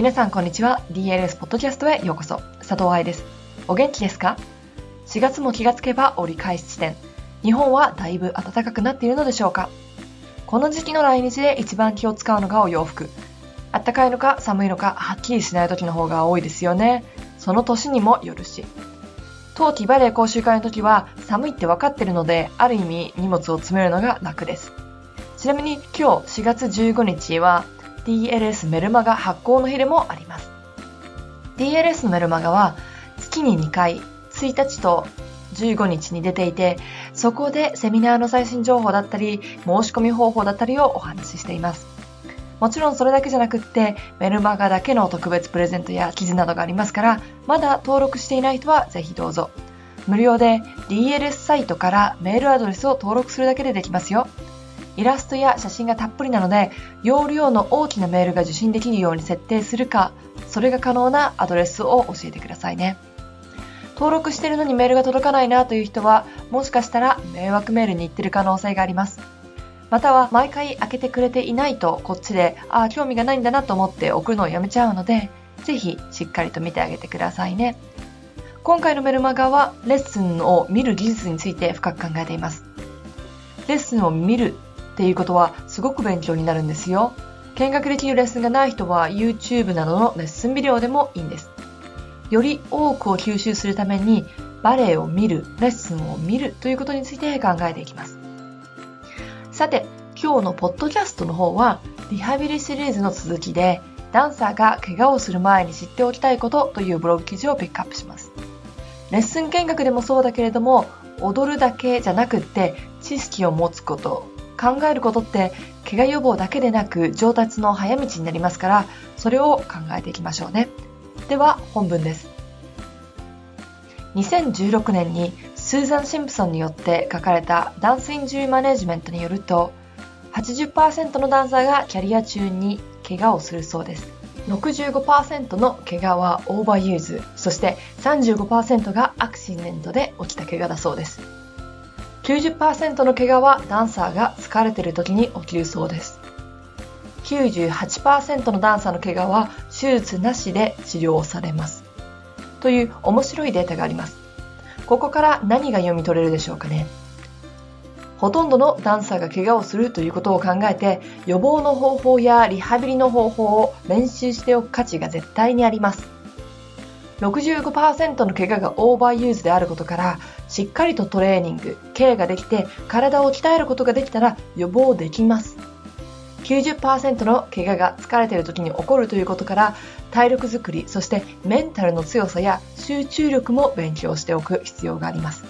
皆さんこんにちは。DLS ポッドキャストへようこそ。佐藤愛です。お元気ですか ?4 月も気がつけば折り返し地点。日本はだいぶ暖かくなっているのでしょうか？この時期の来日で一番気を使うのがお洋服。暖かいのか寒いのかはっきりしない時の方が多いですよね。その年にもよるし。冬季バレエ講習会の時は寒いって分かってるので、ある意味荷物を詰めるのが楽です。ちなみに今日4月15日は DLS メルマガ発行の日でもあります。DLS のメルマガは月に2回、1日と15日に出ていて、そこでセミナーの最新情報だったり、申し込み方法だったりをお話ししています。もちろんそれだけじゃなくって、メルマガだけの特別プレゼントや記事などがありますから、まだ登録していない人はぜひどうぞ。無料で DLS サイトからメールアドレスを登録するだけでできますよ。イラストや写真がたっぷりなので、容量の大きなメールが受信できるように設定するか、それが可能なアドレスを教えてくださいね。登録してるのにメールが届かないなという人は、もしかしたら迷惑メールに行ってる可能性があります。または毎回開けてくれていないとこっちで、ああ、興味がないんだなと思って送るのをやめちゃうので、ぜひしっかりと見てあげてくださいね。今回のメルマガはレッスンを見る技術について深く考えています。レッスンを見るっていうことはすごく勉強になるんですよ。見学できるレッスンがない人は YouTube などのレッスンビデオでもいいんです。より多くを吸収するためにバレエを見る、レッスンを見るということについて考えていきます。さて、今日のポッドキャストの方はリハビリシリーズの続きでダンサーが怪我をする前に知っておきたいことというブログ記事をピックアップします。レッスン見学でもそうだけれども踊るだけじゃなくって知識を持つこと考えることって怪我予防だけでなく上達の早道になりますからそれを考えていきましょうね。では本文です。2016年にスーザン・シンプソンによって書かれたダンスインジュリーマネジメントによると80%のダンサーがキャリア中に怪我をするそうです。65%の怪我はオーバーユーズ。そして35%がアクシデントで起きた怪我だそうです。90%の怪我はダンサーが疲れている時に起きるそうです。98%のダンサーの怪我は手術なしで治療されます。という面白いデータがあります。ここから何が読み取れるでしょうかね。ほとんどのダンサーが怪我をするということを考えて予防の方法やリハビリの方法を練習しておく価値が絶対にあります。65%の怪我がオーバーユーズであることからしっかりとトレーニング、ケアができて体を鍛えることができたら予防できます。90%の怪我が疲れている時に起こるということから体力づくり、そしてメンタルの強さや集中力も勉強しておく必要があります。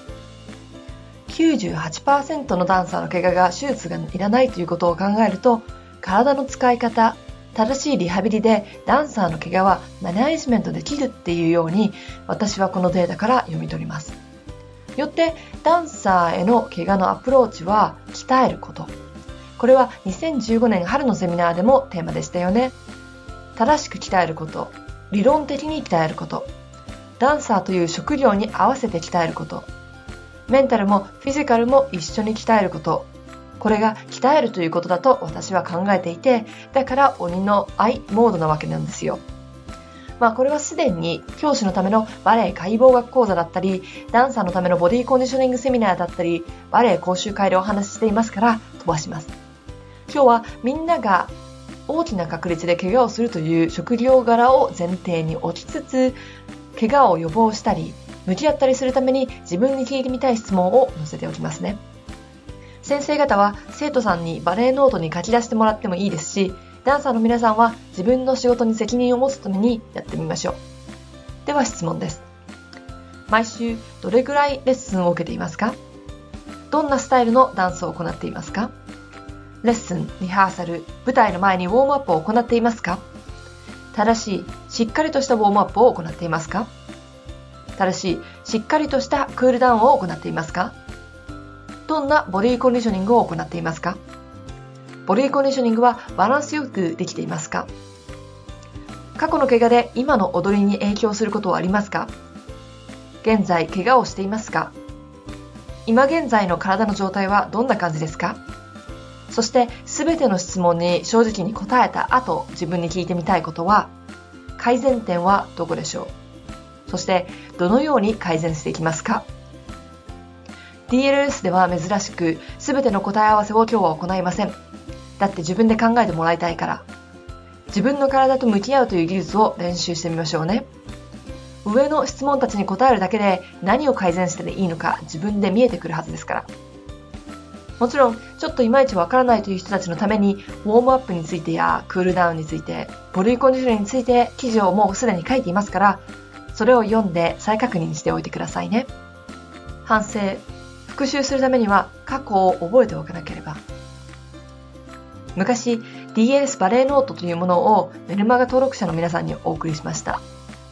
98%のダンサーの怪我が手術がいらないということを考えると体の使い方、正しいリハビリでダンサーの怪我はマネジメントできるっていうように私はこのデータから読み取ります。よってダンサーへの怪我のアプローチは鍛えること。これは2015年春のセミナーでもテーマでしたよね。正しく鍛えること。理論的に鍛えること。ダンサーという職業に合わせて鍛えること。メンタルもフィジカルも一緒に鍛えること。これが鍛えるということだと私は考えていてだから鬼の愛モードなわけなんですよ。まあ、これはすでに教師のためのバレエ解剖学講座だったり、ダンサーのためのボディコンディショニングセミナーだったり、バレエ講習会でお話ししていますから飛ばします。今日はみんなが大きな確率で怪我をするという職業柄を前提に置きつつ、怪我を予防したり、向き合ったりするために自分に聞いてみたい質問を載せておきますね。先生方は生徒さんにバレエノートに書き出してもらってもいいですし、ダンサーの皆さんは自分の仕事に責任を持つためにやってみましょう。では質問です。毎週どれぐらいレッスンを受けていますか？どんなスタイルのダンスを行っていますか？レッスン、リハーサル、舞台の前にウォームアップを行っていますか？正しい、しっかりとしたウォームアップを行っていますか？正しい、しっかりとしたクールダウンを行っていますか？どんなボディコンディショニングを行っていますか？ボディコンディショニングはバランスよくできていますか？過去の怪我で今の踊りに影響することはありますか？現在怪我をしていますか？今現在の体の状態はどんな感じですか？そして全ての質問に正直に答えた後自分に聞いてみたいことは改善点はどこでしょう？そしてどのように改善していきますか？DLS では珍しく全ての答え合わせを今日は行いません。だって自分で考えてもらいたいから。自分の体と向き合うという技術を練習してみましょうね。上の質問たちに答えるだけで何を改善していいのか自分で見えてくるはずですから。もちろん、ちょっといまいちわからないという人たちのために、ウォームアップについてやクールダウンについて、ボディコンディションについて記事をもうすでに書いていますから、それを読んで再確認しておいてくださいね。反省、復習するためには過去を覚えておかなければ。昔、DLS バレーノートというものをメルマガ登録者の皆さんにお送りしました。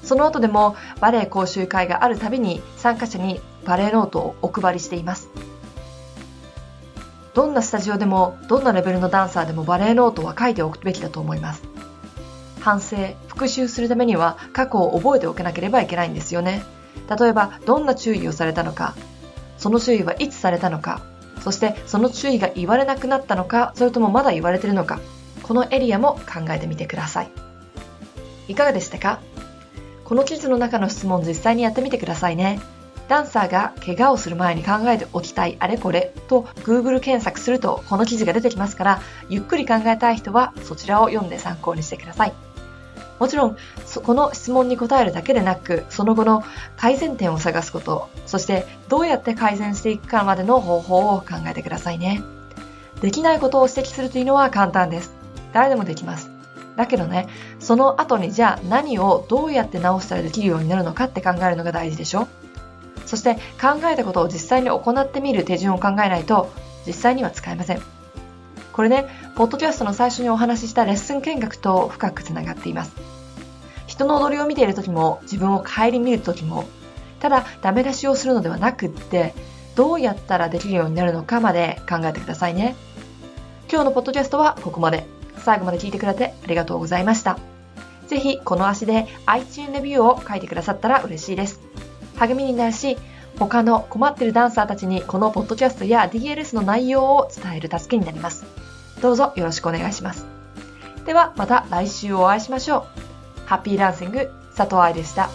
その後でもバレエ講習会があるたびに参加者にバレーノートをお配りしています。どんなスタジオでもどんなレベルのダンサーでもバレーノートは書いておくべきだと思います。反省、復習するためには過去を覚えておかなければいけないんですよね。例えば、どんな注意をされたのか、その注意はいつされたのか、そしてその注意が言われなくなったのか、それともまだ言われてるのか、このエリアも考えてみてください。いかがでしたか？この記事の中の質問実際にやってみてくださいね。ダンサーが怪我をする前に考えておきたいあれこれと Google 検索するとこの記事が出てきますから、ゆっくり考えたい人はそちらを読んで参考にしてください。もちろん、この質問に答えるだけでなく、その後の改善点を探すこと、そしてどうやって改善していくかまでの方法を考えてくださいね。できないことを指摘するというのは簡単です。誰でもできます。だけどね、その後にじゃあ何をどうやって直したらできるようになるのかって考えるのが大事でしょそして考えたことを実際に行ってみる手順を考えないと実際には使えません。これね、ポッドキャストの最初にお話ししたレッスン見学と深くつながっています。人の踊りを見ている時も、自分を顧みる時も、ただダメ出しをするのではなくって、どうやったらできるようになるのかまで考えてくださいね。今日のポッドキャストはここまで。最後まで聞いてくれてありがとうございました。ぜひこの足で iTunes レビューを書いてくださったら嬉しいです。励みになるし、他の困ってるダンサーたちにこのポッドキャストや DLS の内容を伝える助けになります。どうぞよろしくお願いします。ではまた来週お会いしましょう。ハッピーランシング佐藤愛でした。